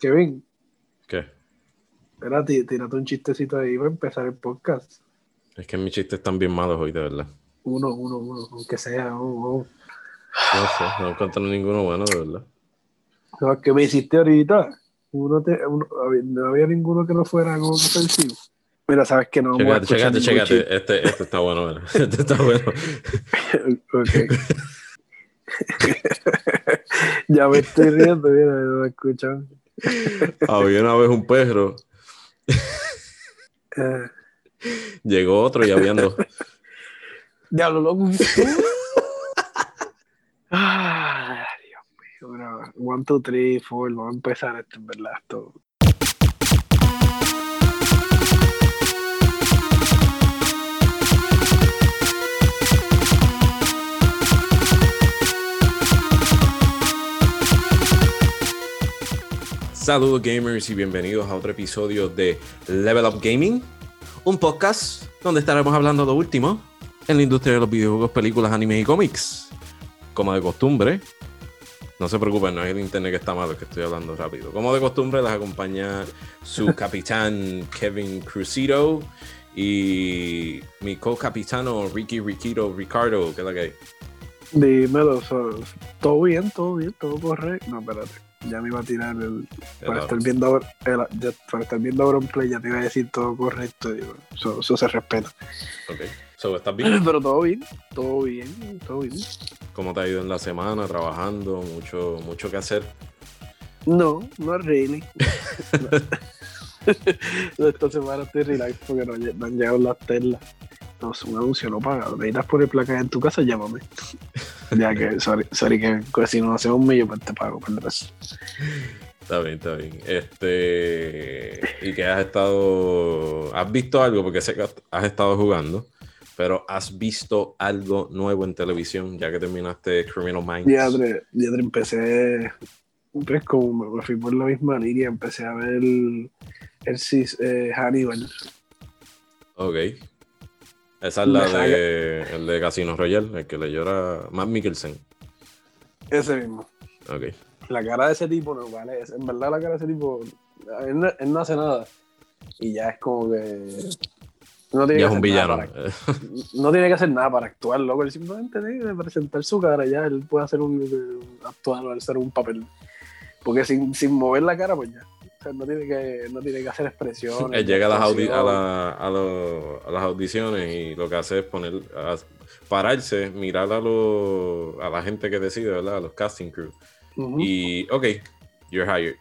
Kevin, ¿Qué? espera, tí- tírate un chistecito ahí para empezar el podcast. Es que mis chistes están bien malos hoy, de verdad. Uno, uno, uno, aunque sea. uno, uno. No sé, no encuentro ninguno bueno, de verdad. Lo que me hiciste ahorita, uno te- uno- no había ninguno que no fuera como ofensivo. Mira, sabes que no chécate, ningún chécate. Este, este está bueno, ¿verdad? Este está bueno. Ok. ya me estoy riendo, mira, no me escuchan. Había una vez un perro, llegó otro y habían dos. Diablo, loco. Ay, Dios mío. Bueno, one, two, three, four. Vamos a empezar esto, en verdad. Esto. Saludos gamers y bienvenidos a otro episodio de Level Up Gaming, un podcast donde estaremos hablando de lo último en la industria de los videojuegos, películas, animes y cómics. Como de costumbre, no se preocupen, no es el internet que está malo, es que estoy hablando rápido. Como de costumbre, les acompaña su capitán Kevin Crucito y mi co-capitano Ricky Riquito Ricardo, que es la que hay. Dímelo, todo bien, todo bien, todo correcto. No, espérate. Ya me iba a tirar el. Para estar viendo el- ya- para estar viendo un play, ya te iba a decir todo correcto. Digo, eso, eso se respeta. Ok. So, ¿Estás bien? Pero todo bien, todo bien, todo bien. ¿Cómo te ha ido en la semana trabajando? Mucho, mucho que hacer. No, no really. Esta semana estoy relax porque no, no han llegado las telas. No, es un anuncio no pagado. Necesitas poner placas en tu casa, llámame. Ya que, sorry, sorry que que si no hacemos un millón, pues te pago por el resto. Está bien, está bien. Este. ¿Y que has estado. ¿Has visto algo? Porque sé que has- estado jugando. Pero ¿has visto algo nuevo en televisión ya que terminaste Criminal Minds? Diadre, diadre, empecé. Pues como me- fui por la misma línea, empecé a ver el, el eh, Hannibal. Ok. Esa es la de, el de Casino Royale, el que le llora Matt Mikkelsen. Ese mismo. Ok. La cara de ese tipo no vale. En verdad, la cara de ese tipo. Él no, él no hace nada. Y ya es como que. No tiene Ya que es un villano. para- no tiene que hacer nada para actuar, loco. Él simplemente tiene que presentar su cara. Ya él puede hacer un. un- actuar o hacer un papel. Porque sin, sin mover la cara, pues ya. No tiene que, no tiene que hacer expresiones. Él llega a las, audi- a, la- a lo- a las audiciones y lo que hace es poner, a- pararse, mirar a, lo- a la gente que decide, ¿verdad? A los casting crew. Y, ok, you're hired.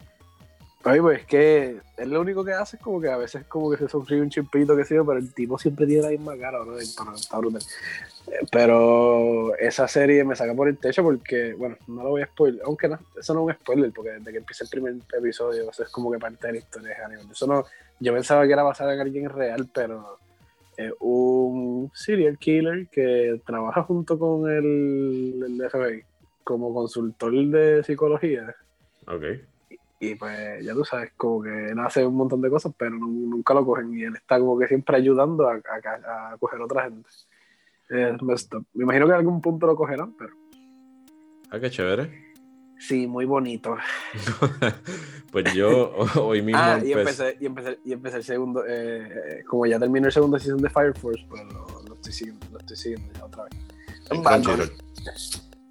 Ay, pues es que él lo único que hace es como que a veces como que se sonríe un chimpito que sí, pero el tipo siempre tiene la misma cara, ¿no? Está, brutal. Eh, Pero esa serie me saca por el techo porque, bueno, no lo voy a spoiler, aunque no, eso no es un spoiler, porque desde que empieza el primer episodio, eso es como que parte de la historia de Hannibal. Eso no, yo pensaba que era basada en alguien real, pero es un serial killer que trabaja junto con el, el FBI como consultor de psicología. Ok. Y pues ya tú sabes, como que él hace un montón de cosas, pero nu- nunca lo cogen. Y él está como que siempre ayudando a, a, a coger a otra gente. Me imagino que en algún punto lo cogerán, pero Ah, qué chévere. sí, muy bonito. pues yo hoy mismo Ah, y empecé. y empecé, y empecé el segundo, eh, eh, como ya terminó el segundo season de Fire Force, pues lo, lo estoy siguiendo, lo estoy siguiendo ya otra vez.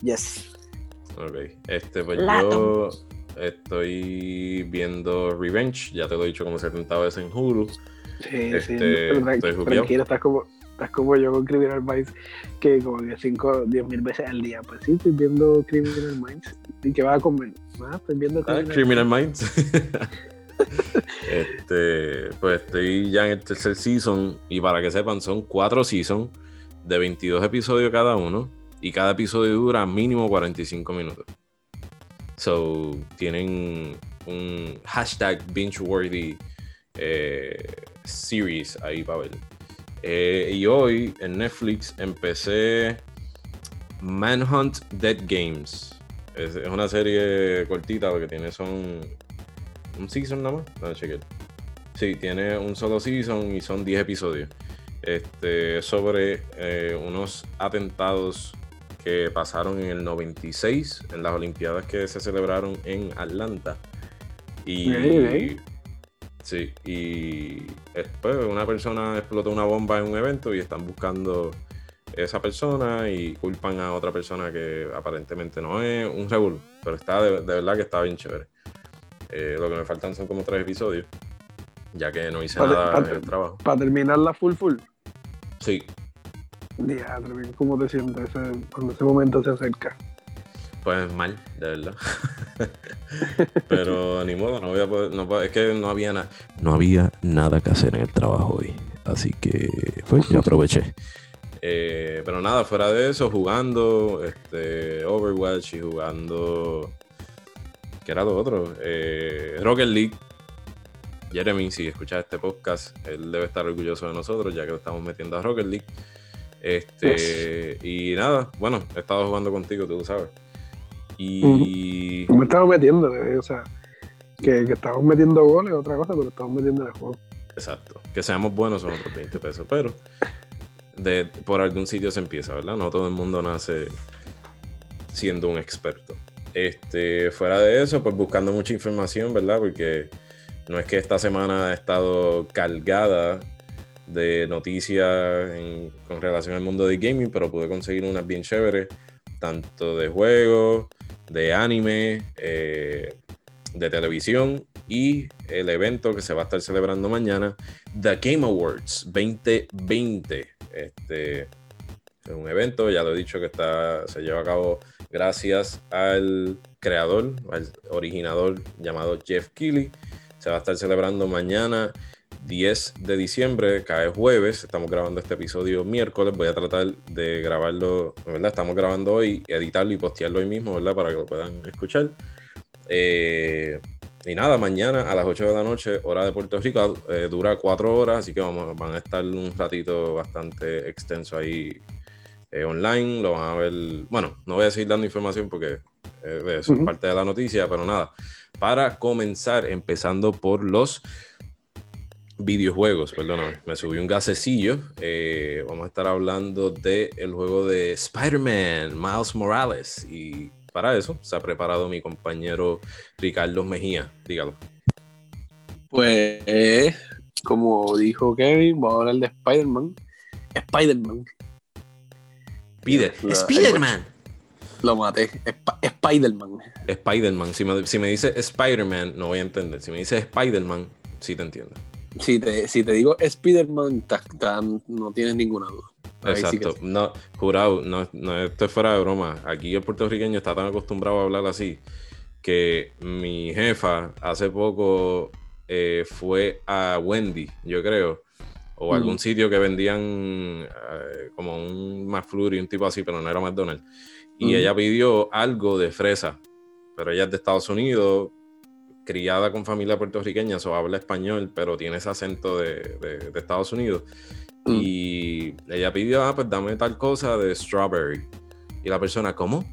Yes. Ok. Este, pues Lato. yo estoy viendo Revenge. Ya te lo he dicho como 70 veces en Hulu. Sí, sí. Este, estoy tranquilo, estás como, estás como yo con Criminal Minds, que como que 5, 10 mil veces al día. Pues sí, estoy viendo Criminal Minds. ¿Y qué vas a comer? Ah, estoy viendo Ah, Criminal, Criminal Minds. este, pues estoy ya en el tercer season y para que sepan son cuatro seasons de 22 episodios cada uno y cada episodio dura mínimo 45 minutos. So, tienen un hashtag binge-worthy eh, series ahí para ver. Eh, y hoy en Netflix empecé Manhunt Dead Games. Es, una serie cortita, lo que tiene son un season nada más. Sí, tiene un solo season y son 10 episodios. Este, sobre eh, unos atentados que pasaron en el 96, en las Olimpiadas que se celebraron en Atlanta. Y. Sí, y después una persona explotó una bomba en un evento y están buscando esa persona y culpan a otra persona que aparentemente no es un regulo, pero está de, verdad que está bien chévere. Eh, lo que me faltan son como tres episodios, ya que no hice nada en el trabajo. Para terminar la full full. Sí. ¿Cómo te sientes cuando ese momento se acerca? Pues mal, de verdad. Pero ni modo, no voy a poder, es que no había nada. No había nada que hacer en el trabajo hoy. Así que pues yo aproveché. Eh, pero nada, fuera de eso, jugando este, Overwatch y jugando. ¿Qué era lo otro? Eh, Rocket League. Jeremy, si escuchas este podcast, él debe estar orgulloso de nosotros, ya que lo estamos metiendo a Rocket League. Este, y nada, bueno, he estado jugando contigo, tú sabes. Y. Me estamos metiendo, o sea, que, que estamos metiendo goles, otra cosa, pero estamos metiendo en el juego. Exacto. Que seamos buenos son otros 20 pesos, pero de, por algún sitio se empieza, ¿verdad? No todo el mundo nace siendo un experto. Este, fuera de eso, pues buscando mucha información, ¿verdad? Porque no es que esta semana ha estado cargada de noticias con relación al mundo de gaming, pero pude conseguir unas bien chéveres, tanto de juegos, de anime, eh, de televisión y el evento que se va a estar celebrando mañana, The Game Awards 2020. Este es un evento, ya lo he dicho que está, se lleva a cabo gracias al creador, al originador llamado Jeff Keighley. Se va a estar celebrando mañana 10 de diciembre, cae jueves, estamos grabando este episodio miércoles, voy a tratar de grabarlo, ¿verdad? Estamos grabando hoy, editarlo y postearlo hoy mismo, ¿verdad? Para que lo puedan escuchar. Eh, y nada, mañana a las 8 de la noche, hora de Puerto Rico, eh, dura 4 horas, así que vamos, van a estar un ratito bastante extenso ahí eh, online, lo van a ver, bueno, no voy a seguir dando información porque es parte de la noticia, pero nada, para comenzar, empezando por los videojuegos, perdóname, me subí un gasecillo. Eh, vamos a estar hablando del el juego de Spider-Man, Miles Morales. Y para eso se ha preparado mi compañero Ricardo Mejía. Dígalo. Pues, como dijo Kevin, vamos a hablar de Spider-Man. Spider-Man. Spider-Man. Lo maté. Spider-Man. Spider-Man. Si me, si me dice Spider-Man, no voy a entender. Si me dice Spider-Man, sí te entiendo si te, si te digo Spider-Man, no tienes ninguna duda. Exacto. No, jurado, no, no, esto es fuera de broma. Aquí el puertorriqueño está tan acostumbrado a hablar así que mi jefa hace poco eh, fue a Wendy, yo creo, o algún sitio que vendían eh, como un McFlurry, un tipo así, pero no era McDonald's. Y ella pidió algo de fresa, pero ella es de Estados Unidos, criada con familia puertorriqueña, o habla español, pero tiene ese acento de, Estados Unidos. Mm. Y ella pidió, ah, pues dame tal cosa de strawberry. Y la persona, ¿cómo?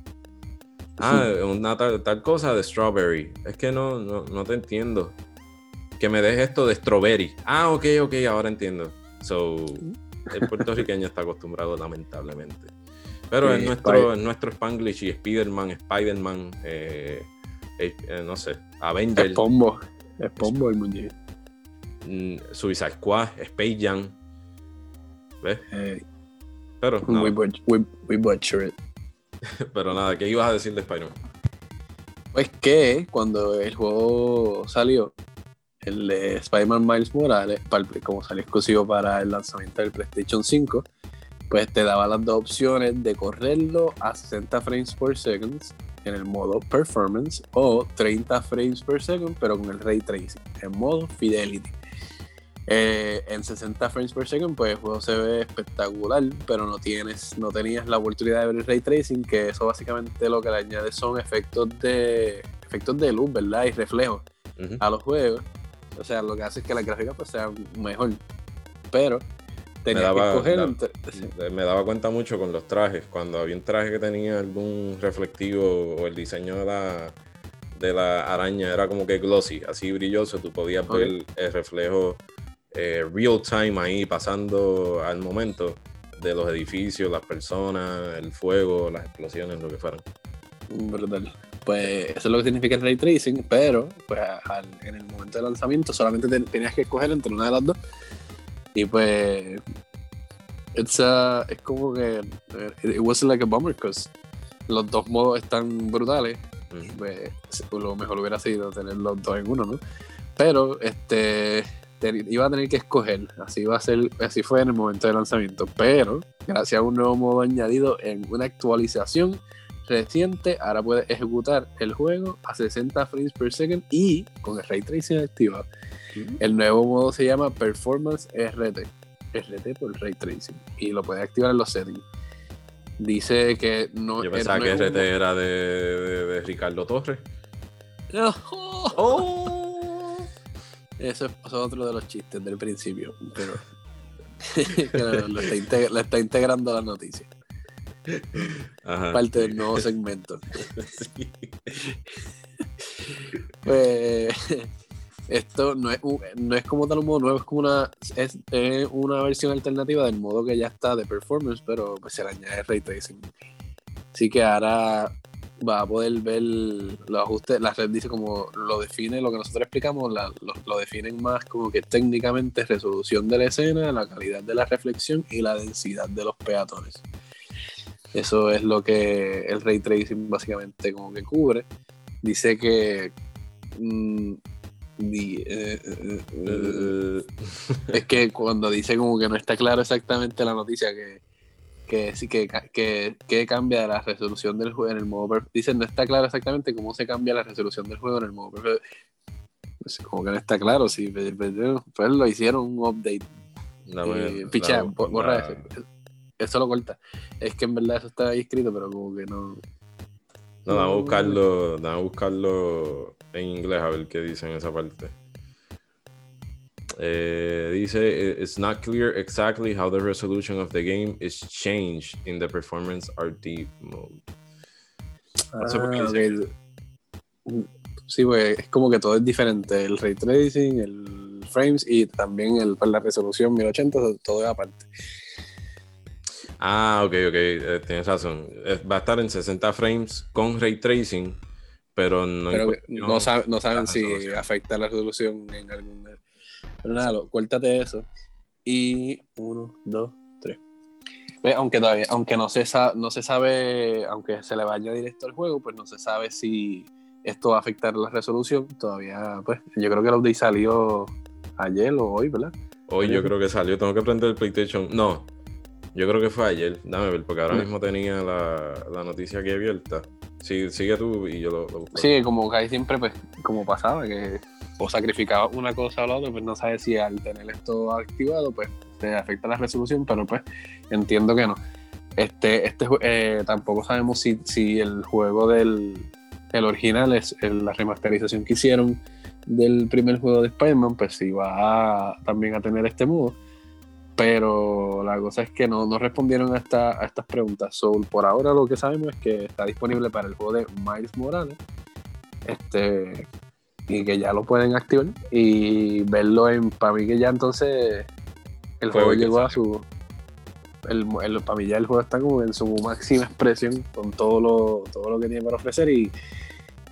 Ah, una tal, cosa de strawberry. Es que no, no, te entiendo. Que me dejes esto de strawberry. Ah, ok, ok, ahora entiendo. So, el puertorriqueño está acostumbrado, lamentablemente. Pero en, nuestro, en nuestro Spanglish y Spider-Man, Spider-Man, eh, eh, no sé, Avengers. Es pombo, es pombo el muñeco. Mm, Suicide Squad, Space Jam. ¿Ves? Pero no. We, we, butcher it. Pero nada, ¿qué ibas a decir de Spider-Man? Pues que cuando el juego salió, el de Spider-Man Miles Morales, como salió exclusivo para el lanzamiento del PlayStation 5, pues te daba las dos opciones de correrlo a 60 frames por second en el modo performance o 30 frames per second pero con el ray tracing en modo fidelity. Eh, en 60 frames per second pues el juego se ve espectacular pero no tienes no tenías la oportunidad de ver el ray tracing que eso básicamente lo que le añade son efectos de efectos de luz verdad y reflejos a los juegos. O sea lo que hace es que la gráfica pues sea mejor. Pero me daba, me daba cuenta mucho con los trajes. Cuando había un traje que tenía algún reflectivo o el diseño de la, de la araña era como que glossy, así brilloso, tú podías ver el reflejo eh, real time ahí pasando al momento de los edificios, las personas, el fuego, las explosiones, lo que fueran. Brutal. Pues eso es lo que significa el ray tracing, pero pues en el momento de lanzamiento solamente tenías que escoger entre una de las dos. Y pues it's es como que eh, it wasn't like a bummer because los dos modos están brutales. Pues, lo mejor hubiera sido tener los dos en uno, ¿no? Pero este iba a tener que escoger, así va a ser, así fue en el momento de lanzamiento, pero gracias a un nuevo modo añadido en una actualización reciente, ahora puedes ejecutar el juego a 60 frames per second y con el ray tracing activado. El nuevo modo se llama Performance RT, RT por ray tracing y lo puedes activar en los settings. Dice que no. Yo pensaba que RT era de, de, Ricardo Torres. Oh. Eso es otro de los chistes del principio, pero lo, está integrando la noticia. Parte del nuevo segmento. pues esto no es, no es como tal un modo nuevo, es como una, es, una versión alternativa del modo que ya está de performance, pero pues se le añade ray tracing. Así que ahora va a poder ver los ajustes, la red dice como lo define, lo que nosotros explicamos, lo, definen más como que técnicamente resolución de la escena, la calidad de la reflexión y la densidad de los peatones. Eso es lo que el ray tracing básicamente como que cubre. Dice que mm, eh, eh, eh, es que cuando dice como que no está claro exactamente la noticia que que sí que, que, cambia la resolución del juego en el modo dice no está claro exactamente cómo se cambia la resolución del juego en el modo pues, como que no está claro si pues, pues, pues lo hicieron un update. Picha, borra eso, eso lo corta. Es que en verdad eso está ahí escrito pero como que no. No, vamos a buscarlo, vamos a buscarlo en inglés a ver qué dice en esa parte. Eh, dice, it's not clear exactly how the resolution of the game is changed in the performance RT mode. Ah, Sí, pues es como que todo es diferente. El ray tracing, el frames y también el, pues, la resolución 1080, todo es aparte. Ah, ok, ok, eh, tienes razón. Eh, va a estar en 60 frames con ray tracing, pero no, no, saben si afecta la resolución en algún. Pero nada, cuéntate eso. Y uno, dos, tres. Aunque todavía, aunque no se, sabe, no se sabe, aunque se le vaya directo al juego, pues no se sabe si esto va a afectar la resolución. Todavía, pues, yo creo que el update salió ayer o hoy, ¿verdad? Hoy yo creo que salió. Tengo que prender el PlayStation. No, yo creo que fue ayer, dame ver, porque ahora mismo tenía la, noticia aquí abierta. Sí, sigue tú y yo lo, busco. Sí, como que siempre, pues, como pasaba, que o sacrificaba una cosa o la otra, pues no sabes si al tener esto activado, pues te afecta la resolución, pero pues entiendo que no. Este, este eh, tampoco sabemos si, si el juego del el original es la remasterización que hicieron del primer juego de Spider-Man, pues si va también a tener este modo pero la cosa es que no, no respondieron a, esta, a estas preguntas. Soul, por ahora lo que sabemos es que está disponible para el juego de Miles Morales. Este, y que ya lo pueden activar y verlo en para mí que ya entonces el juego llegó a su el, el, para mí ya el juego está como en su máxima expresión con todo lo todo lo que tiene para ofrecer y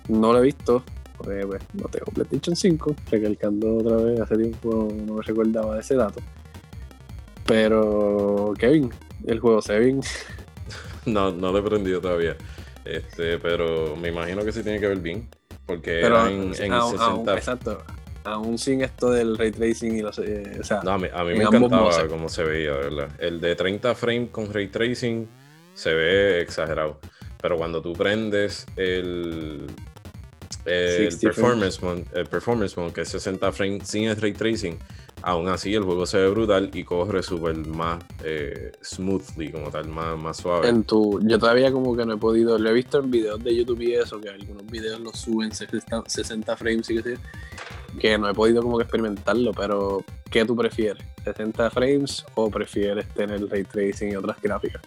no lo he visto porque pues, no tengo PlayStation 5 recalcando otra vez hace tiempo no me recordaba de ese dato pero, Kevin, el juego Sevin. no, no lo he prendido todavía. Este, pero me imagino que sí tiene que ver bien. Porque era en, 60. exacto. Aún sin esto del ray tracing y los. Eh, o sea, no, a mí, me encantaba cómo se veía, ¿verdad? El de 30 frames con ray tracing se ve exagerado. Pero cuando tú prendes el, el performance, mode, el performance mode, que es 60 frames sin el ray tracing, aún así el juego se ve brutal y corre súper más eh, smoothly, como tal, más, más suave. En tu, yo todavía como que no he podido, lo he visto en videos de YouTube y eso, que algunos videos los suben 60, frames y que que no he podido como que experimentarlo, pero ¿qué tú prefieres? ¿60 frames o prefieres tener ray tracing y otras gráficas?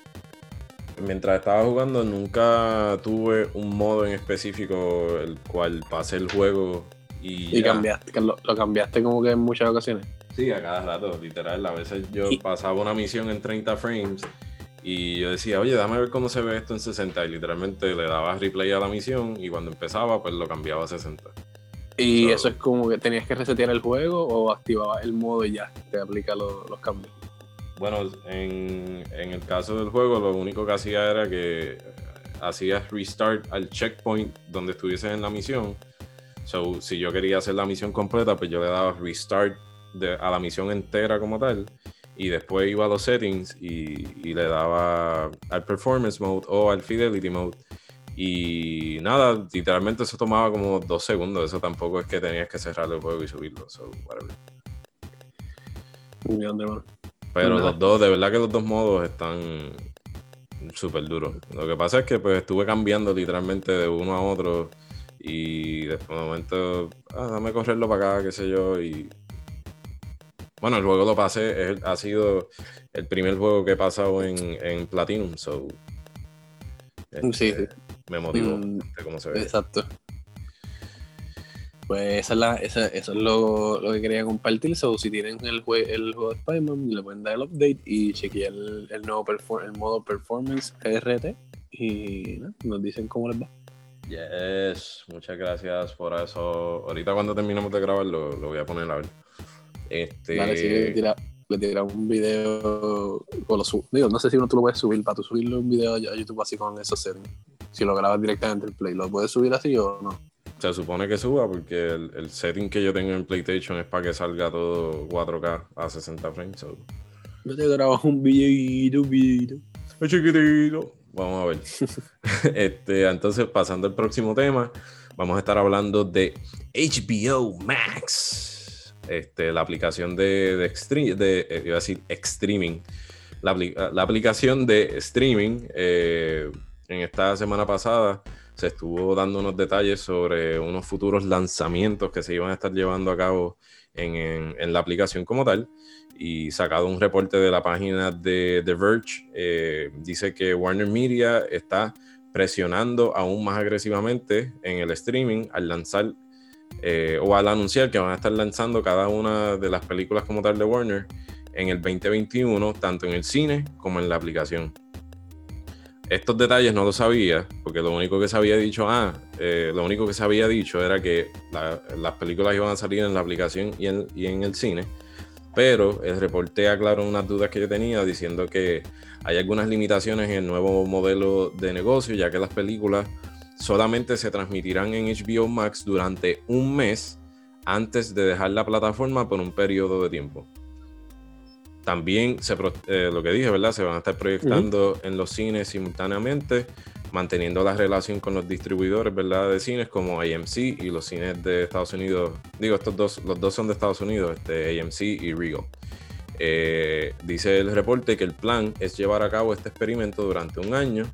Mientras estaba jugando nunca tuve un modo en específico el cual pasé el juego y, y cambiaste, lo, lo cambiaste como que en muchas ocasiones. Sí, a cada rato, literal. A veces yo pasaba una misión en 30 frames Y yo decía, oye, dame ver cómo se ve esto en 60. Y literalmente le daba replay a la misión y cuando empezaba, pues lo cambiaba a 60. Y eso es como que tenías que resetear el juego o activabas el modo y ya te aplica los cambios. Bueno, en, en, el caso del juego, lo único que hacía era que hacías restart al checkpoint donde estuvieses en la misión. So, si yo quería hacer la misión completa, pues yo le daba restart a la misión entera como tal. Y después iba a los settings y, y le daba al performance mode o al fidelity mode. Y nada, literalmente eso tomaba como dos segundos. Eso tampoco es que tenías que cerrar el juego y subirlo. So, whatever. Pero los dos, de verdad que los dos modos están súper duros. Lo que pasa es que pues estuve cambiando literalmente de uno a otro y después de momento, ah, dame correrlo para acá, qué sé yo, y bueno, el juego lo pasé, ha sido el primer juego que he pasado en, en Platinum, so sí, este, me motivó mm, de cómo se ve. Exacto. Pues esa es la, esa, eso es lo, lo, que quería compartir. So, si tienen el, el juego de Spider-Man, le pueden dar el update y chequear el, el nuevo el modo Performance RT y nos dicen cómo les va. Yes, muchas gracias por eso. Ahorita cuando terminemos de grabar lo, lo voy a poner a ver. Este... Vale, sí, le tira, le tira un video o lo subo. Digo, no sé si uno tú lo puedes subir para tú subirle un video a YouTube así con esos settings. Si lo grabas directamente en Play, ¿lo puedes subir así o no? Se supone que suba porque el, setting que yo tengo en PlayStation es para que salga todo 4K a 60 frames. Yo te grabo un video, un video. Chiquitito. Vamos a ver. este, entonces, pasando al próximo tema, vamos a estar hablando de HBO Max. Este, la aplicación de, de, eh, iba a decir streaming. La, la aplicación de streaming eh, en esta semana pasada se estuvo dando unos detalles sobre unos futuros lanzamientos que se iban a estar llevando a cabo en, en, la aplicación como tal. Y sacado un reporte de la página de The Verge, eh, dice que Warner Media está presionando aún más agresivamente en el streaming al lanzar eh, o al anunciar que van a estar lanzando cada una de las películas como tal de Warner en el 2021, tanto en el cine como en la aplicación. Estos detalles no los sabía, porque lo único que se había dicho, ah, eh, lo único que se había dicho era que las películas iban a salir en la aplicación y en, el cine, pero el reporte aclaró unas dudas que yo tenía diciendo que hay algunas limitaciones en el nuevo modelo de negocio, ya que las películas solamente se transmitirán en HBO Max durante un mes antes de dejar la plataforma por un periodo de tiempo. También se, eh, lo que dije, ¿verdad? Se van a estar proyectando en los cines simultáneamente, manteniendo la relación con los distribuidores, ¿verdad? De cines como AMC y los cines de Estados Unidos. Digo, estos dos, los dos son de Estados Unidos, este, AMC y Regal. Eh, dice el reporte que el plan es llevar a cabo este experimento durante un año.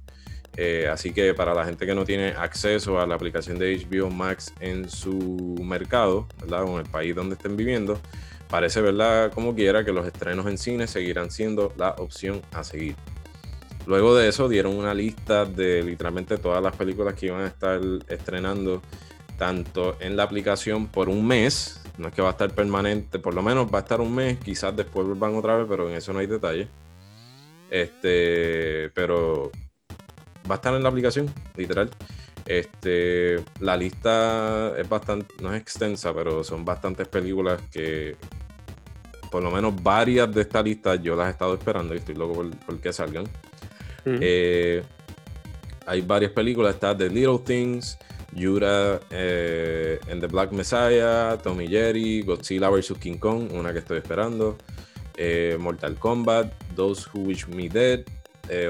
Eh, así que para la gente que no tiene acceso a la aplicación de HBO Max en su mercado, ¿verdad? O en el país donde estén viviendo, Parece, ¿verdad? Como quiera que los estrenos en cine seguirán siendo la opción a seguir. Luego de eso dieron una lista de literalmente todas las películas que iban a estar estrenando tanto en la aplicación por un mes, no es que va a estar permanente, por lo menos va a estar un mes, quizás después van otra vez, pero en eso no hay detalle. Este, pero va a estar en la aplicación, literal. Este, la lista es bastante, no es extensa, pero son bastantes películas que por lo menos varias de esta lista yo las he estado esperando y estoy loco por, que salgan. Eh, hay varias películas, está The Little Things, Yura eh, and the Black Messiah, Tommy Jerry, Godzilla vs. King Kong, una que estoy esperando, eh, Mortal Kombat, Those Who Wish Me Dead,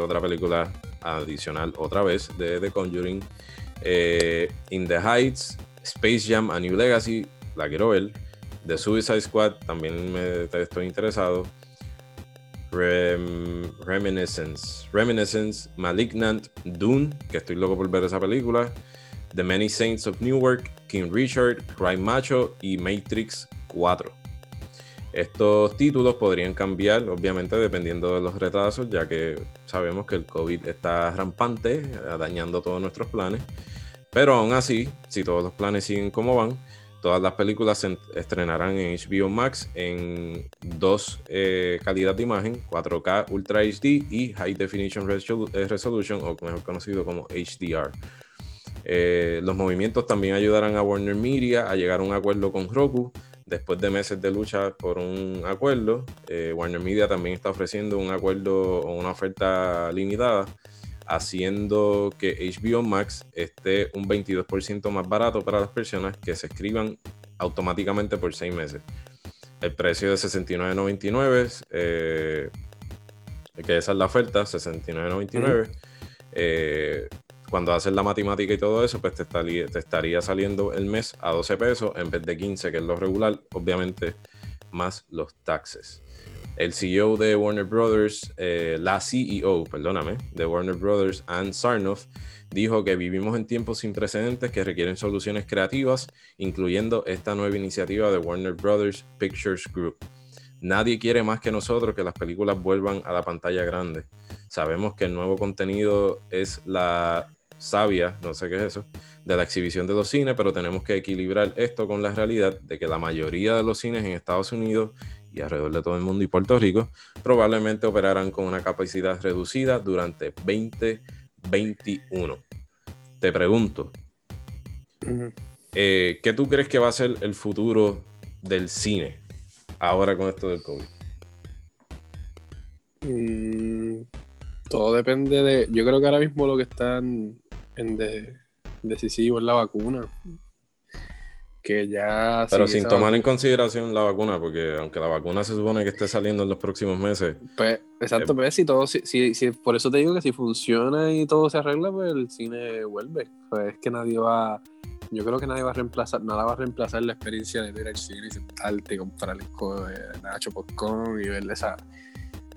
otra película adicional otra vez de The Conjuring, In the Heights, Space Jam, A New Legacy, la quiero ver. The Suicide Squad también me estoy interesado. Reminiscence, Reminiscence, Malignant, Dune, que estoy loco por ver esa película. The Many Saints of Newark, King Richard, Cry Macho y Matrix 4. Estos títulos podrían cambiar, obviamente, dependiendo de los retrasos, ya que sabemos que el COVID está rampante, dañando todos nuestros planes. Pero aún así, si todos los planes siguen como van, Todas las películas se estrenarán en HBO Max en dos eh, calidad de imagen, 4K Ultra HD y High Definition eh, Resolution, o mejor conocido como HDR. Eh, los movimientos también ayudarán a Warner Media a llegar a un acuerdo con Roku. Después de meses de lucha por un acuerdo, Warner Media también está ofreciendo un acuerdo o una oferta limitada haciendo que HBO Max esté un 22% más barato para las personas que se escriban automáticamente por seis meses. El precio de $69.99, eh, que esa es la oferta, $69.99. Eh, cuando haces la matemática y todo eso, pues te estaría, saliendo el mes a 12 pesos en vez de 15, que es lo regular, obviamente más los taxes el CEO de Warner Brothers, eh, la CEO, perdóname, de Warner Brothers, Ann Sarnoff, dijo que vivimos en tiempos sin precedentes que requieren soluciones creativas, incluyendo esta nueva iniciativa de Warner Brothers Pictures Group. Nadie quiere más que nosotros que las películas vuelvan a la pantalla grande. Sabemos que el nuevo contenido es la sabia, no sé qué es eso, de la exhibición de los cines, pero tenemos que equilibrar esto con la realidad de que la mayoría de los cines en Estados Unidos y alrededor de todo el mundo y Puerto Rico probablemente operarán con una capacidad reducida durante 2021. Te pregunto, eh, ¿qué tú crees que va a ser el futuro del cine ahora con esto del COVID? Mm, todo depende de. Yo creo que ahora mismo lo que están en decisivo es la vacuna que ya... Pero sin tomar en consideración la vacuna, porque aunque la vacuna se supone que esté saliendo en los próximos meses... Pues, exacto, eh, pues si todo, si, si, por eso te digo que si funciona y todo se arregla, pues el cine vuelve. Pues es que nadie va... Yo creo que nadie va a reemplazar, nada va a reemplazar la experiencia de ver el cine y sentarte y comprar el de Nacho Popcorn y verle esa...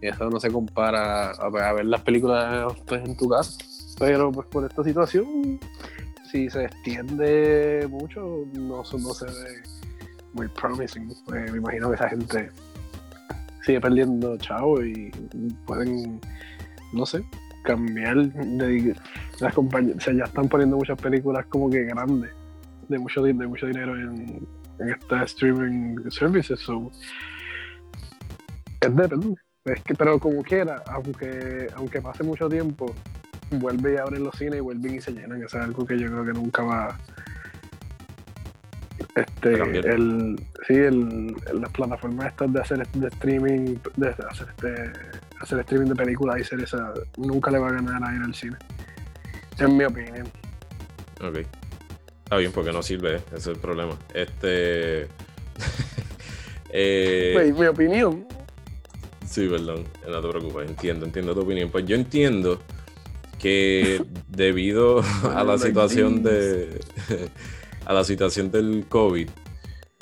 Eso no se compara a, a ver las películas pues, en tu casa. Pero pues por esta situación si se extiende mucho, no, no se ve muy promising. Pues, me imagino que esa gente sigue perdiendo chavo y pueden, no sé, cambiar de las compañías. O sea, ya están poniendo muchas películas como que grandes, de mucho, de mucho dinero en, en estas streaming services. So, es depende. Es pero como quiera, aunque, aunque pase mucho tiempo, vuelve y abren los cines y vuelven y se llenan. Eso es algo que yo creo que nunca va. Este, el, sí, el, las plataformas estas de hacer de streaming, de hacer este, hacer streaming de películas y series, nunca le va a ganar a ir al cine. En mi opinión. Ok. Está bien, porque no sirve, ese es el problema. Este. eh... mi opinión. Sí, perdón, no te preocupes, entiendo, entiendo tu opinión. Pues yo entiendo que debido a la situación de a la situación del COVID,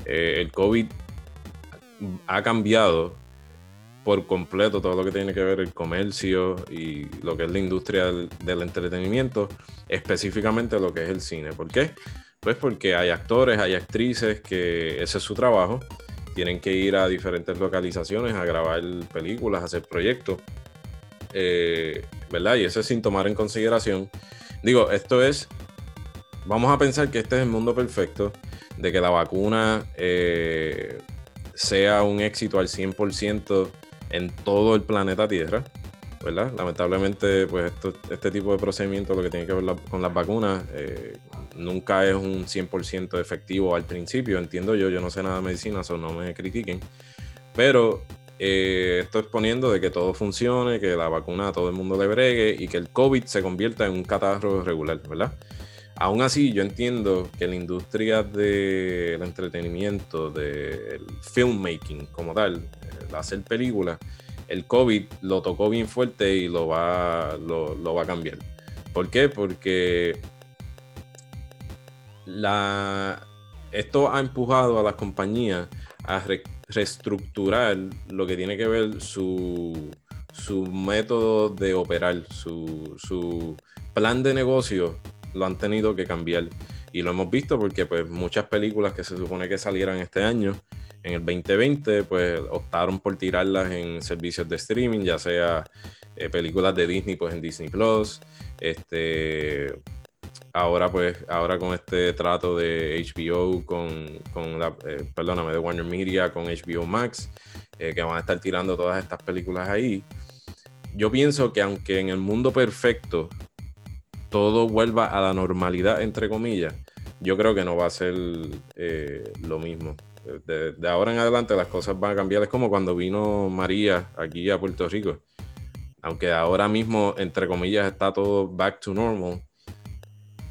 eh, el COVID ha cambiado por completo todo lo que tiene que ver el comercio y lo que es la industria del, del, entretenimiento, específicamente lo que es el cine. ¿Por qué? Pues porque hay actores, hay actrices que ese es su trabajo, tienen que ir a diferentes localizaciones a grabar películas, a hacer proyectos. Eh, ¿verdad? Y eso es sin tomar en consideración. Digo, esto es, vamos a pensar que este es el mundo perfecto, de que la vacuna eh, sea un éxito al 100% en todo el planeta Tierra, ¿verdad? Lamentablemente, pues este tipo de procedimiento, lo que tiene que ver con las vacunas, eh, nunca es un 100% efectivo al principio, entiendo yo, yo no sé nada de medicina, eso no me critiquen, pero eh, esto exponiendo de que todo funcione, que la vacuna a todo el mundo le bregue y que el COVID se convierta en un catarro regular, ¿verdad? Aún así, yo entiendo que la industria del entretenimiento, del filmmaking como tal, el hacer películas, el COVID lo tocó bien fuerte y lo va, lo, va a cambiar. ¿Por qué? Porque la, esto ha empujado a las compañías a, reestructurar lo que tiene que ver su, su método de operar, su, su, plan de negocio, lo han tenido que cambiar. Y lo hemos visto porque pues muchas películas que se supone que salieran este año, en el 2020, pues optaron por tirarlas en servicios de streaming, ya sea eh, películas de Disney, pues en Disney Plus, este, ahora pues, ahora con este trato de HBO con, con la, eh, perdóname, de Warner Media con HBO Max, eh, que van a estar tirando todas estas películas ahí. Yo pienso que aunque en el mundo perfecto todo vuelva a la normalidad, entre comillas, yo creo que no va a ser eh, lo mismo. De, de, ahora en adelante las cosas van a cambiar. Es como cuando vino María aquí a Puerto Rico. Aunque ahora mismo, entre comillas, está todo back to normal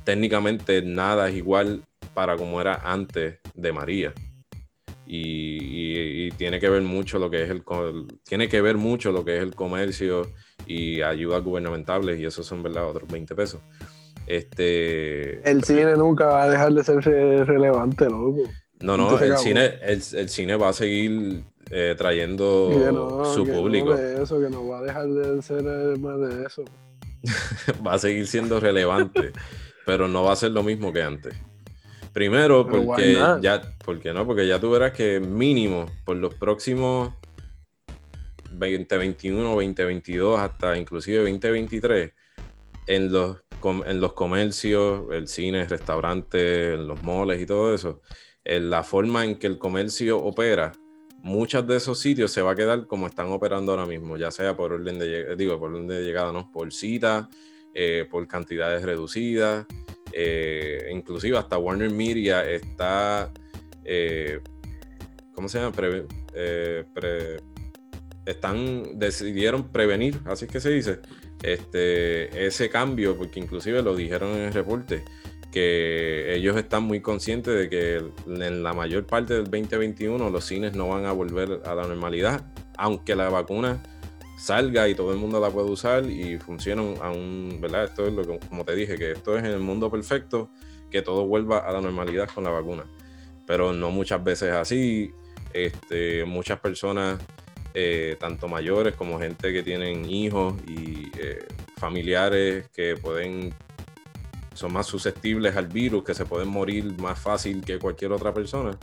técnicamente nada es igual para como era antes de María. Y, tiene que ver mucho lo que es el tiene que ver mucho lo que es el comercio y ayudas gubernamentales y eso son verdad otros 20 pesos. Este el cine nunca va a dejar de ser relevante, loco. No, no, el cine, el, cine va a seguir eh, trayendo su público. eso, que no va a dejar de ser más de eso. va a seguir siendo relevante. pero no va a ser lo mismo que antes. Primero, porque ya, porque no, porque ya tú verás que mínimo por los próximos 2021, 2022, hasta inclusive 2023, en los, en los comercios, el cine, el restaurante, en los moles y todo eso, en la forma en que el comercio opera, muchos de esos sitios se va a quedar como están operando ahora mismo, ya sea por orden de, digo, por orden de llegada, no, por cita, eh, por cantidades reducidas. Eh, inclusive hasta Warner Media está, eh, ¿cómo se llama? están, decidieron prevenir, así es que se dice, este, ese cambio, porque inclusive lo dijeron en el reporte, que ellos están muy conscientes de que en la mayor parte del 2021 los cines no van a volver a la normalidad, aunque la vacuna salga y todo el mundo la puede usar y funciona aún, ¿verdad? Esto es lo que, como te dije, que esto es en el mundo perfecto, que todo vuelva a la normalidad con la vacuna. Pero no muchas veces así. Este, muchas personas, eh, tanto mayores como gente que tienen hijos y eh, familiares que pueden, son más susceptibles al virus, que se pueden morir más fácil que cualquier otra persona,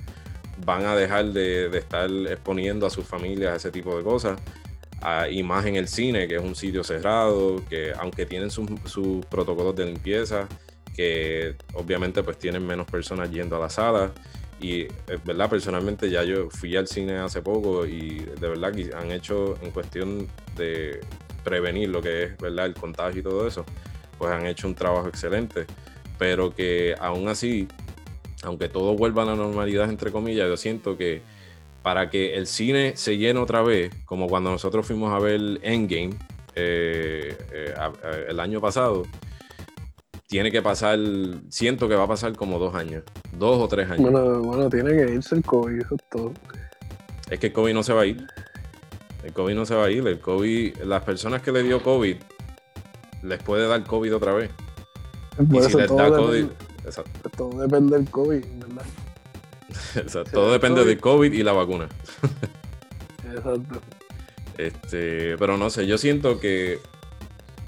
van a dejar de, de estar exponiendo a sus familias a ese tipo de cosas y más en el cine, que es un sitio cerrado, que aunque tienen sus protocolos de limpieza, que obviamente pues tienen menos personas yendo a la sala. Y eh, verdad, personalmente ya yo fui al cine hace poco y de verdad que han hecho en cuestión de prevenir lo que es verdad el contagio y todo eso, pues han hecho un trabajo excelente. Pero que aún así, aunque todo vuelva a la normalidad, entre comillas, yo siento que para que el cine se llene otra vez, como cuando nosotros fuimos a ver Endgame eh, eh, el año pasado, tiene que pasar, siento que va a pasar como dos años, dos o tres años. Bueno, bueno, tiene que irse el COVID, eso es todo. Es que el COVID no se va a ir. El COVID no se va a ir. El COVID, las personas que le dio COVID, les puede dar COVID otra vez. y si les da COVID. Todo depende del COVID, ¿verdad? todo depende del COVID y la vacuna. Exacto. Este, pero no sé, yo siento que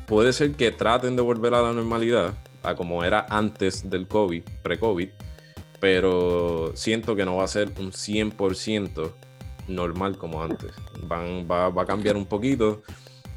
puede ser que traten de volver a la normalidad, a como era antes del COVID, pre-COVID, pero siento que no va a ser un 100% normal como antes. Van, va, a cambiar un poquito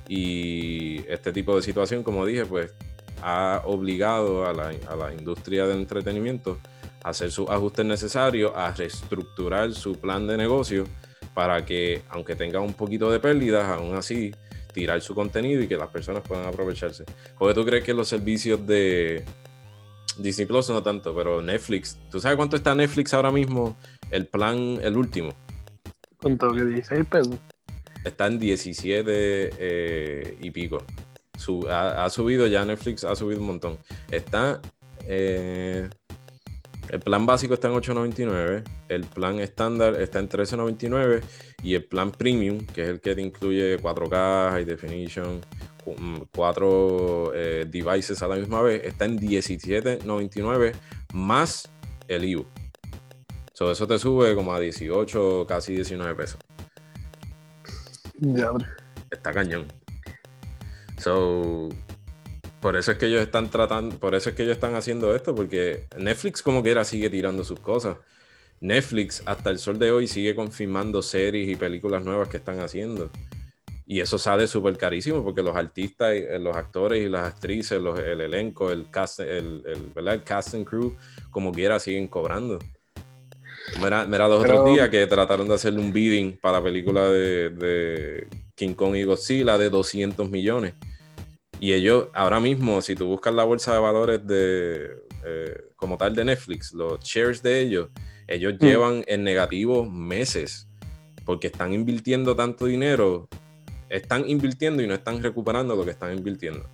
y este tipo de situación, como dije, pues ha obligado a la, a la industria del entretenimiento hacer sus ajustes necesarios, a reestructurar su plan de negocio para que, aunque tenga un poquito de pérdidas, aún así tirar su contenido y que las personas puedan aprovecharse. Porque tú crees que los servicios de Disney Plus no tanto, pero Netflix, ¿tú sabes cuánto está Netflix ahora mismo? El plan, el último. ¿Cuánto? ¿Que 16 pesos? Está en 17 eh, y pico. ha, subido ya Netflix, ha subido un montón. Está eh, el plan básico está en 8.99, el plan estándar está en 13.99 y el plan premium, que es el que te incluye 4K, High Definition, mm, cuatro eh, devices a la misma vez, está en 17.99 más el IVU. eso te sube como a 18, casi 19 pesos. Ya, Está cañón. So, por eso es que ellos están tratando, por eso es que ellos están haciendo esto, porque Netflix como quiera sigue tirando sus cosas. Netflix hasta el sol de hoy sigue confirmando series y películas nuevas que están haciendo. Y eso sale súper carísimo porque los artistas, eh, los actores y las actrices, el elenco, el cast, el, el, casting crew, como quiera, siguen cobrando. Mira, mira los otros días que trataron de hacerle un bidding para la película de, King Kong y Godzilla de 200 millones. Y ellos, ahora mismo, si tú buscas la bolsa de valores de, eh, como tal de Netflix, los shares de ellos, ellos mm. llevan en negativo meses porque están invirtiendo tanto dinero, están invirtiendo y no están recuperando lo que están invirtiendo.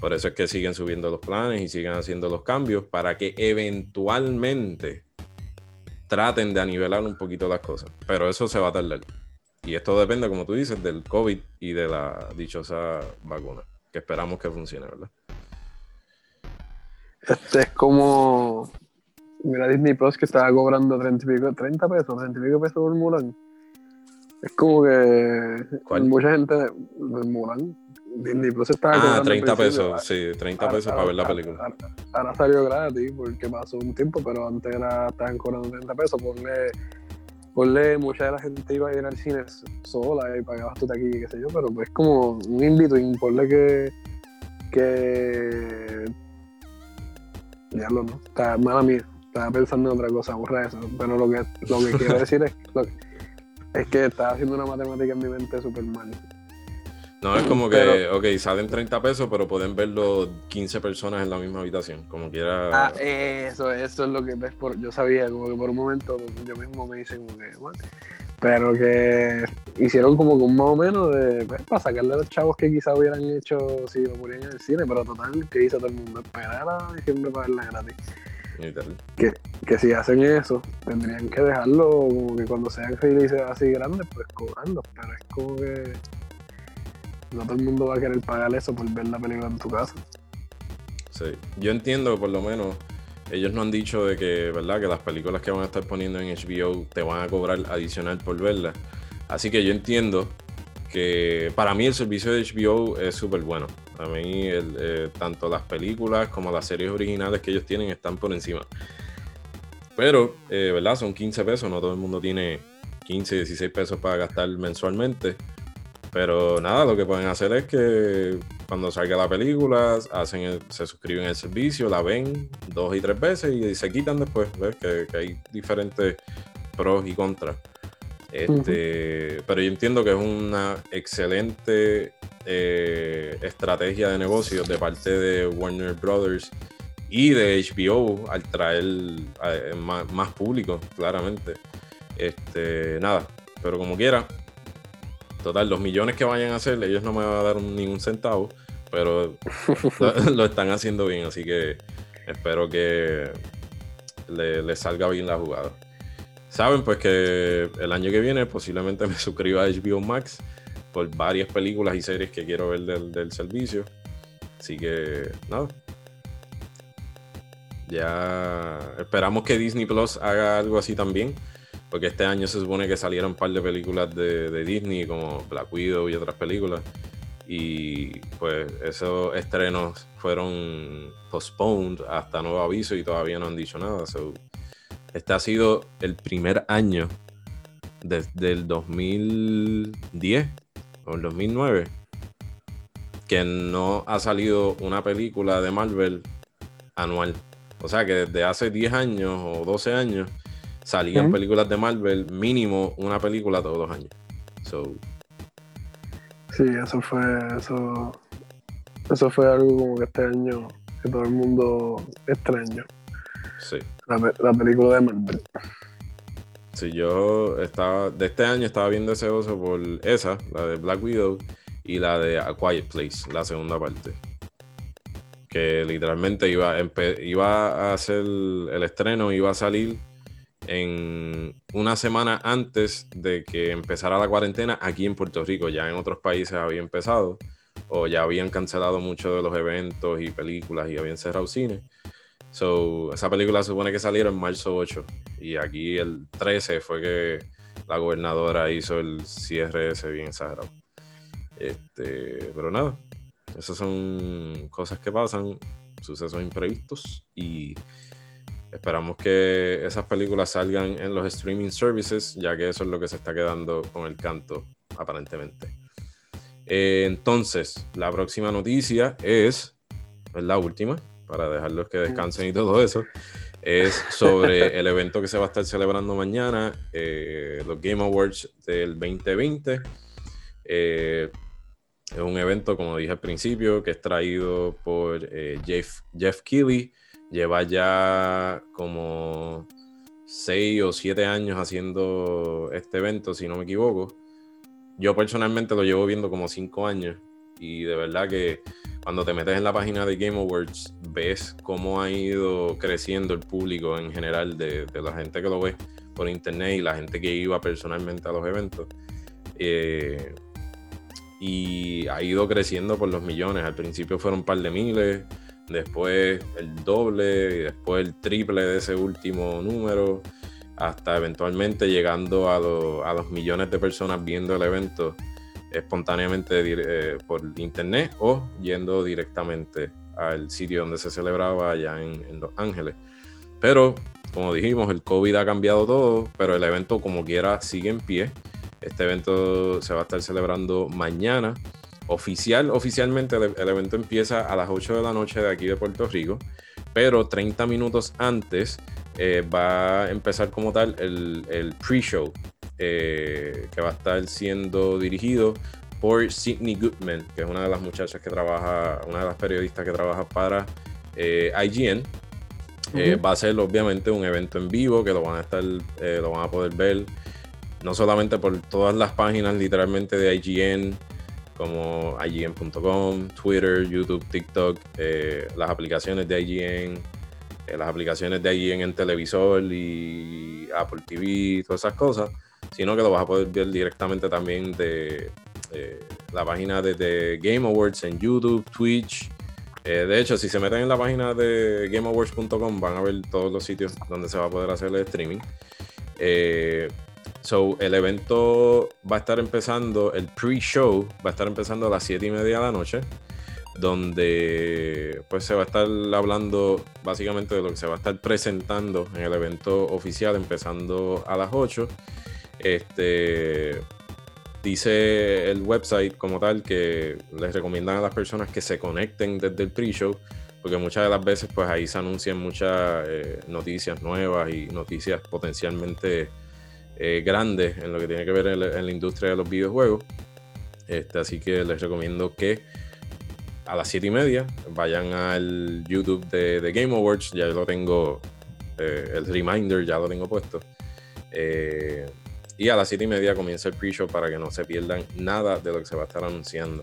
Por eso es que siguen subiendo los planes y siguen haciendo los cambios para que eventualmente traten de anivelar un poquito las cosas. Pero eso se va a tardar. Y esto depende, como tú dices, del COVID y de la dichosa vacuna, que esperamos que funcione, ¿verdad? Este es como. Mira, Disney Plus que estaba cobrando 30, pico, 30 pesos, 30 y pico pesos por Mulan. Es como que. Mucha gente. Mulan. Disney Plus estaba ah, cobrando. Ah, 30 pesos, sí, 30 pesos para ver la película. Ahora, salió gratis porque pasó un tiempo, pero antes era, estaban cobrando 30 pesos. Ponle. Ponle, mucha de la gente iba a ir al cine sola y pagabas tú aquí, qué sé yo, pero pues como un invito y ponle que. que lo ¿no? Está mala mía. Estaba pensando en otra cosa, borra eso. Pero lo que, lo que quiero decir es, es que estaba haciendo una matemática en mi mente súper mal. No, es como que, ok, salen 30 pesos, pero pueden verlo 15 personas en la misma habitación, como quiera. Ah, eso, eso es lo que ves por, yo sabía, como que por un momento yo mismo me hice como que, bueno, pero que hicieron como que un más o menos de, pues, para sacarle a los chavos que quizás hubieran hecho si lo morían en el cine, pero total, que hizo todo el mundo? Esperar a diciembre para verla gratis. Que, que si hacen eso, tendrían que dejarlo como que cuando sean felices así grandes, pues cobrando, pero es como que no todo el mundo va a querer pagar eso por ver la película en tu casa. Sí, yo entiendo que por lo menos ellos no han dicho de que, ¿verdad? Que las películas que van a estar poniendo en HBO te van a cobrar adicional por verlas. Así que yo entiendo que para mí el servicio de HBO es súper bueno. A mí eh, tanto las películas como las series originales que ellos tienen están por encima. Pero, eh, ¿verdad? Son 15 pesos, no todo el mundo tiene 15, 16 pesos para gastar mensualmente. Pero nada, lo que pueden hacer es que cuando salga la película, hacen se suscriben al servicio, la ven dos y tres veces y se quitan después. ¿Ves? Que, hay diferentes pros y contras. Este, Pero yo entiendo que es una excelente eh, estrategia de negocio de parte de Warner Brothers y de HBO al traer eh, más, más, público, claramente. Este, nada, pero como quiera, Total, los millones que vayan a hacer, ellos no me van a dar ningún centavo, pero lo, están haciendo bien, así que espero que le, salga bien la jugada. Saben, pues que el año que viene posiblemente me suscriba a HBO Max por varias películas y series que quiero ver del, del servicio. Así que, nada. Ya esperamos que Disney Plus haga algo así también porque este año se supone que salieron un par de películas de, Disney, como Black Widow y otras películas. Y pues esos estrenos fueron postponed hasta nuevo aviso y todavía no han dicho nada. este ha sido el primer año desde el 2010 o el 2009 que no ha salido una película de Marvel anual. O sea que desde hace 10 años o 12 años salían películas de Marvel, mínimo una película todos los años. Sí, eso fue, eso, eso fue algo como que este año que todo el mundo extraño. Sí. La, película de Marvel. Sí, yo estaba, de este año estaba bien deseoso por esa, la de Black Widow, y la de A Quiet Place, la segunda parte. Que literalmente iba, iba a hacer el estreno, iba a salir en una semana antes de que empezara la cuarentena aquí en Puerto Rico. Ya en otros países había empezado o ya habían cancelado muchos de los eventos y películas y habían cerrado cine. So, esa película se supone que saliera en marzo 8 y aquí el 13 fue que la gobernadora hizo el cierre ese bien exagerado. Este, pero nada, esas son cosas que pasan, sucesos imprevistos y Esperamos que esas películas salgan en los streaming services, ya que eso es lo que se está quedando con el canto, aparentemente. Eh, entonces, la próxima noticia es, es la última, para dejarlos que descansen y todo eso, es sobre el evento que se va a estar celebrando mañana, eh, los Game Awards del 2020. Eh, es un evento, como dije al principio, que es traído por Jeff, Jeff Keighley. Lleva ya como seis o siete años haciendo este evento, si no me equivoco. Yo personalmente lo llevo viendo como cinco años y de verdad que cuando te metes en la página de Game Awards ves cómo ha ido creciendo el público en general de, la gente que lo ve por internet y la gente que iba personalmente a los eventos. Eh, y ha ido creciendo por los millones. Al principio fueron un par de miles, después el doble y después el triple de ese último número, hasta eventualmente llegando a, los millones de personas viendo el evento espontáneamente eh, por internet o yendo directamente al sitio donde se celebraba allá en, en, Los Ángeles. Pero, como dijimos, el COVID ha cambiado todo, pero el evento como quiera sigue en pie. Este evento se va a estar celebrando mañana oficial, oficialmente el, evento empieza a las 8 de la noche de aquí de Puerto Rico, pero 30 minutos antes eh, va a empezar como tal el, pre-show, eh, que va a estar siendo dirigido por Sidney Goodman, que es una de las muchachas que trabaja, una de las periodistas que trabaja para eh, IGN. va a ser obviamente un evento en vivo que lo van a estar, lo van a poder ver no solamente por todas las páginas literalmente de IGN, como IGN.com, Twitter, YouTube, TikTok, eh, las aplicaciones de IGN, eh, las aplicaciones de IGN en televisor y Apple TV, todas esas cosas, sino que lo vas a poder ver directamente también de eh, la página de, Game Awards en YouTube, Twitch. de hecho, si se meten en la página de GameAwards.com van a ver todos los sitios donde se va a poder hacer el streaming. So, el evento va a estar empezando, el pre-show va a estar empezando a las 7 y media de la noche, donde pues se va a estar hablando básicamente de lo que se va a estar presentando en el evento oficial, empezando a las 8. Este, dice el website como tal que les recomiendan a las personas que se conecten desde el pre-show, porque muchas de las veces pues ahí se anuncian muchas eh, noticias nuevas y noticias potencialmente eh, grandes en lo que tiene que ver en la, industria de los videojuegos. Este, así que les recomiendo que a las 7 y media vayan al YouTube de, Game Awards. Ya lo tengo, eh, el reminder ya lo tengo puesto. Eh, y a las 7 y media comienza el pre-show para que no se pierdan nada de lo que se va a estar anunciando.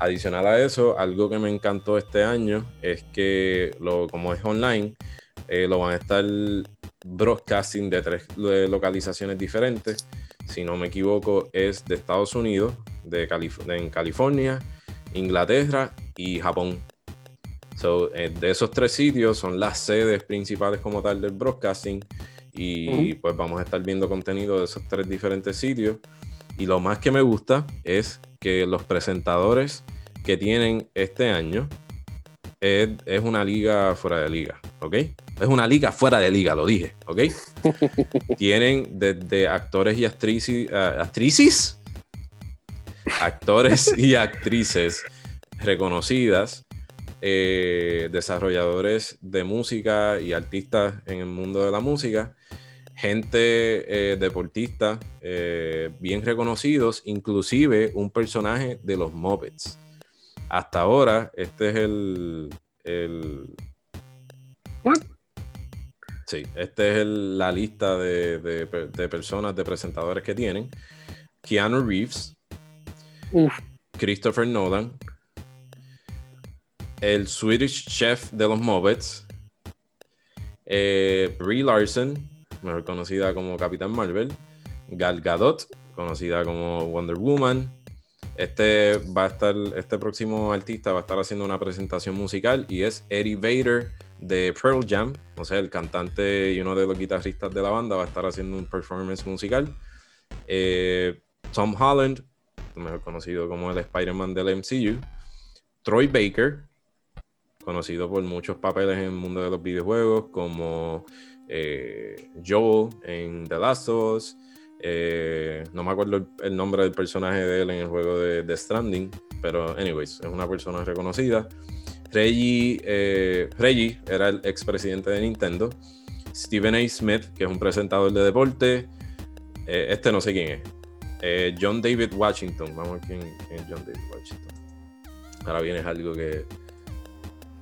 Adicional a eso, algo que me encantó este año es que, lo, como es online, lo van a estar broadcasting de tres localizaciones diferentes. Si no me equivoco, es de Estados Unidos, de en California, Inglaterra y Japón. Eh, de esos tres sitios son las sedes principales como tal del broadcasting y pues vamos a estar viendo contenido de esos tres diferentes sitios. Y lo más que me gusta es que los presentadores que tienen este año es, es una liga fuera de liga, ¿ok? Es una liga fuera de liga, lo dije, ¿ok? Tienen desde actores y actrices, uh, actrices, actores y actrices reconocidas, eh, desarrolladores de música y artistas en el mundo de la música, gente eh, deportista eh, bien reconocidos, inclusive un personaje de los Muppets. Hasta ahora, este es el, el Sí, esta es la lista de, personas, de presentadores que tienen. Keanu Reeves, Christopher Nolan, el Swedish Chef de los Muppets, eh, Brie Larson, mejor conocida como Capitán Marvel, Gal Gadot, conocida como Wonder Woman. Este va a estar, este próximo artista va a estar haciendo una presentación musical y es Eddie Vader de Pearl Jam, o sea, el cantante y uno de los guitarristas de la banda va a estar haciendo un performance musical. Eh, Tom Holland, mejor conocido como el Spider-Man del MCU. Troy Baker, conocido por muchos papeles en el mundo de los videojuegos, como eh, Joel en The Last of Us, Eh, no me acuerdo el, nombre del personaje de él en el juego de, The Stranding, pero anyways, es una persona reconocida. Reggie, eh, Reggie era el expresidente de Nintendo. Stephen A. Smith, que es un presentador de deporte. Eh, este no sé quién es. Eh, John David Washington. Vamos a ver quién es John David Washington. Ahora viene algo que.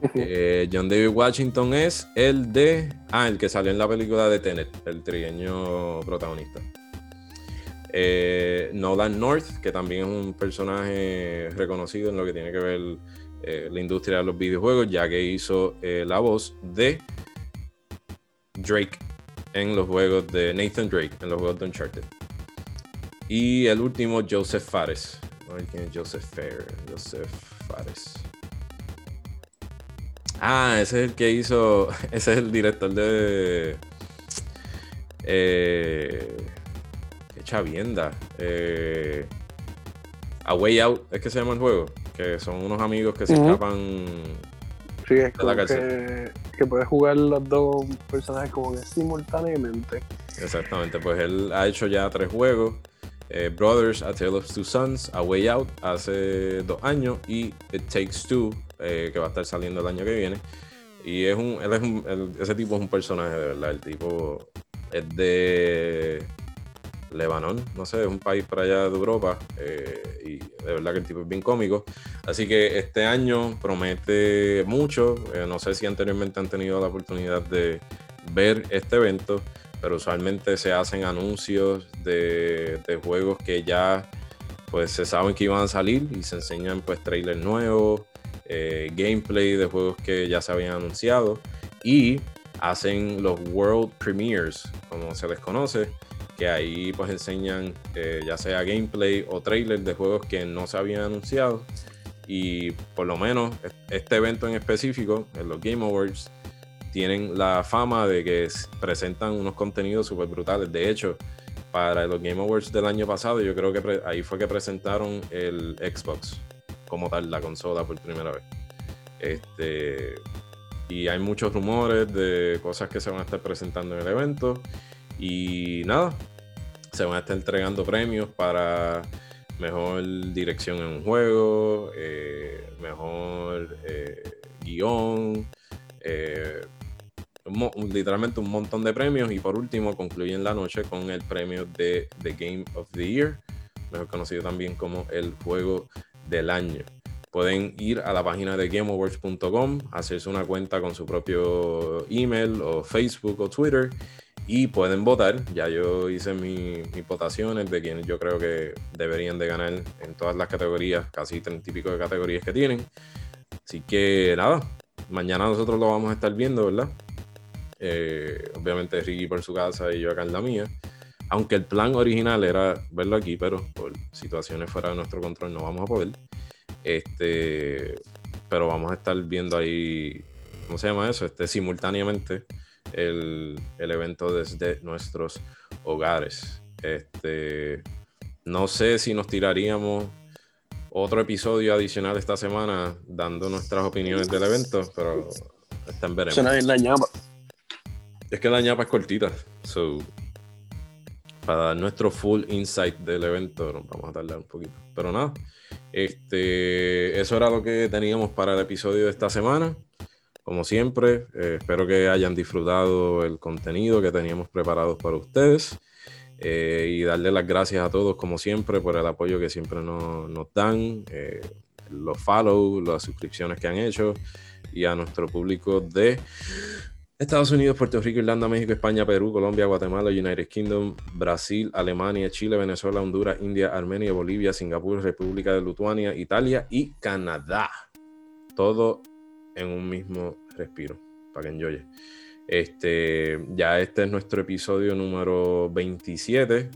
John David Washington es el de. Ah, el que salió en la película de Tenet, el trigueño protagonista. Nolan North, que también es un personaje reconocido en lo que tiene que ver eh, la industria de los videojuegos, ya que hizo eh, la voz de Drake en los juegos de Nathan Drake, en los juegos de Uncharted. Y el último, Joseph Fares. Joseph. Joseph Fares. Ah, ese es el que hizo. Ese es el director de. Eh, qué chavienda. Eh, A Way Out, es que se llama el juego que son unos amigos que se escapan sí, es de la cárcel. Que, que puedes jugar los dos personajes como que simultáneamente. Exactamente, pues él ha hecho ya tres juegos. Eh, Brothers, A Tale of Two Sons, A Way Out hace dos años y It Takes Two, eh, que va a estar saliendo el año que viene. Y es un, él es un, ese tipo es un personaje de verdad. El tipo es de Lebanon, no sé, es un país para allá de Europa eh, y de verdad que el tipo es bien cómico. Así que este año promete mucho. Eh, no sé si anteriormente han tenido la oportunidad de ver este evento, pero usualmente se hacen anuncios de, juegos que ya pues se saben que iban a salir y se enseñan pues trailers nuevos, eh, gameplay de juegos que ya se habían anunciado y hacen los world premieres, como se les conoce, que ahí pues enseñan eh, ya sea gameplay o trailer de juegos que no se habían anunciado y por lo menos este evento en específico, en los Game Awards, tienen la fama de que presentan unos contenidos súper brutales. De hecho, para los Game Awards del año pasado, yo creo que ahí fue que presentaron el Xbox como tal, la consola por primera vez. Este, y hay muchos rumores de cosas que se van a estar presentando en el evento. Y nada, se van a estar entregando premios para mejor dirección en un juego, eh, mejor eh, guion, eh, literalmente un montón de premios. Y por último, concluyen la noche con el premio de The Game of the Year, mejor conocido también como el juego del año. Pueden ir a la página de gameawards.com, hacerse una cuenta con su propio email o Facebook o Twitter y pueden votar. Ya yo hice mis votaciones de quienes yo creo que deberían de ganar en todas las categorías, casi 30 y de categorías que tienen. Así que nada, mañana nosotros lo vamos a estar viendo, ¿verdad? Eh, obviamente Ricky por su casa y yo acá en la mía. Aunque el plan original era verlo aquí, pero por situaciones fuera de nuestro control no vamos a poder. Este, pero vamos a estar viendo ahí, ¿cómo se llama eso? Este, simultáneamente el, evento desde nuestros hogares. Este, no sé si nos tiraríamos otro episodio adicional esta semana dando nuestras opiniones del evento, pero están veremos. la ñapa. Es que la ñapa es cortita. So, para dar nuestro full insight del evento nos vamos a tardar un poquito. Pero nada, este, eso era lo que teníamos para el episodio de esta semana como siempre. Eh, espero que hayan disfrutado el contenido que teníamos preparado para ustedes. Eh, y darle las gracias a todos, como siempre, por el apoyo que siempre nos, dan, eh, los follow, las suscripciones que han hecho, y a nuestro público de Estados Unidos, Puerto Rico, Irlanda, México, España, Perú, Colombia, Guatemala, United Kingdom, Brasil, Alemania, Chile, Venezuela, Honduras, India, Armenia, Bolivia, Singapur, República de Lituania, Italia y Canadá. Todo en un mismo respiro, para que enjoye. Este, ya este es nuestro episodio número 27.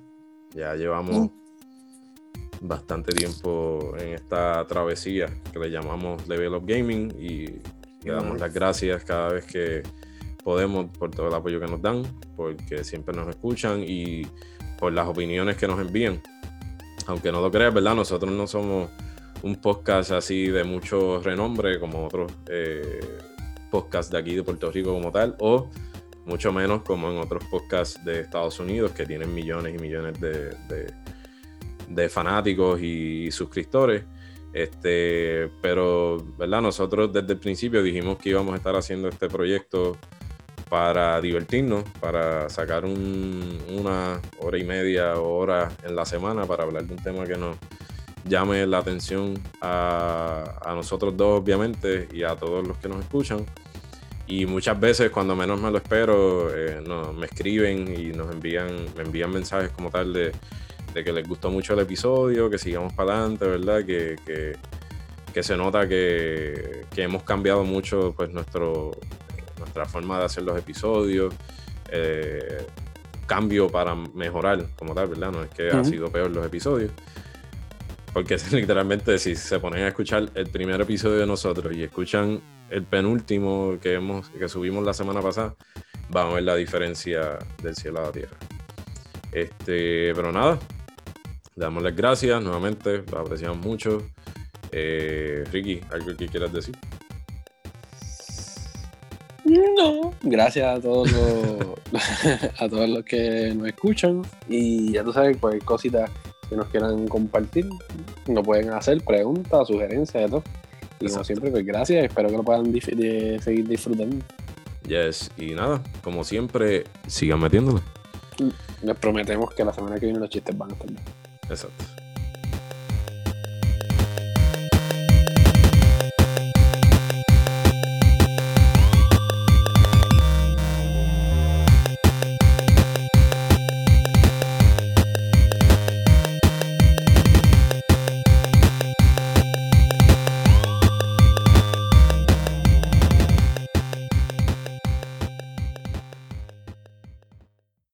Ya llevamos mm. bastante tiempo en esta travesía que le llamamos Level Up Gaming y le damos las gracias cada vez que podemos por todo el apoyo que nos dan, porque siempre nos escuchan y por las opiniones que nos envían. Aunque no lo creas, ¿verdad? Nosotros no somos un podcast así de mucho renombre como otros eh, podcasts de aquí de Puerto Rico como tal, o mucho menos como en otros podcasts de Estados Unidos que tienen millones y millones de, de, fanáticos y suscriptores. Este, pero, ¿verdad? Nosotros desde el principio dijimos que íbamos a estar haciendo este proyecto para divertirnos, para sacar una hora y media o hora en la semana para hablar de un tema que nos llame la atención a, a nosotros dos, obviamente, y a todos los que nos escuchan. Y muchas veces cuando menos me lo espero, eh, me escriben y nos envían, me envían mensajes como tal de, que les gustó mucho el episodio, que sigamos para adelante, ¿verdad? Que, que, se nota que, hemos cambiado mucho pues nuestro, nuestra forma de hacer los episodios. Eh, cambio para mejorar como tal, ¿verdad? No es que ha sido peor los episodios. Porque literalmente si se ponen a escuchar el primer episodio de nosotros y escuchan el penúltimo que, hemos, que subimos la semana pasada, vamos a ver la diferencia del cielo a la tierra. Este, pero nada, damos las gracias nuevamente, lo apreciamos mucho. Eh, Ricky, ¿algo que quieras decir? No, gracias a todos los, a todos los que nos escuchan y ya tú sabes cualquier cosita que nos quieran compartir, nos pueden hacer preguntas, sugerencias, de todo. Y como siempre, pues gracias. Espero que lo puedan seguir disfrutando. Yes, y nada, como siempre, sigan metiéndolo. Les prometemos que la semana que viene los chistes van a estar Exacto.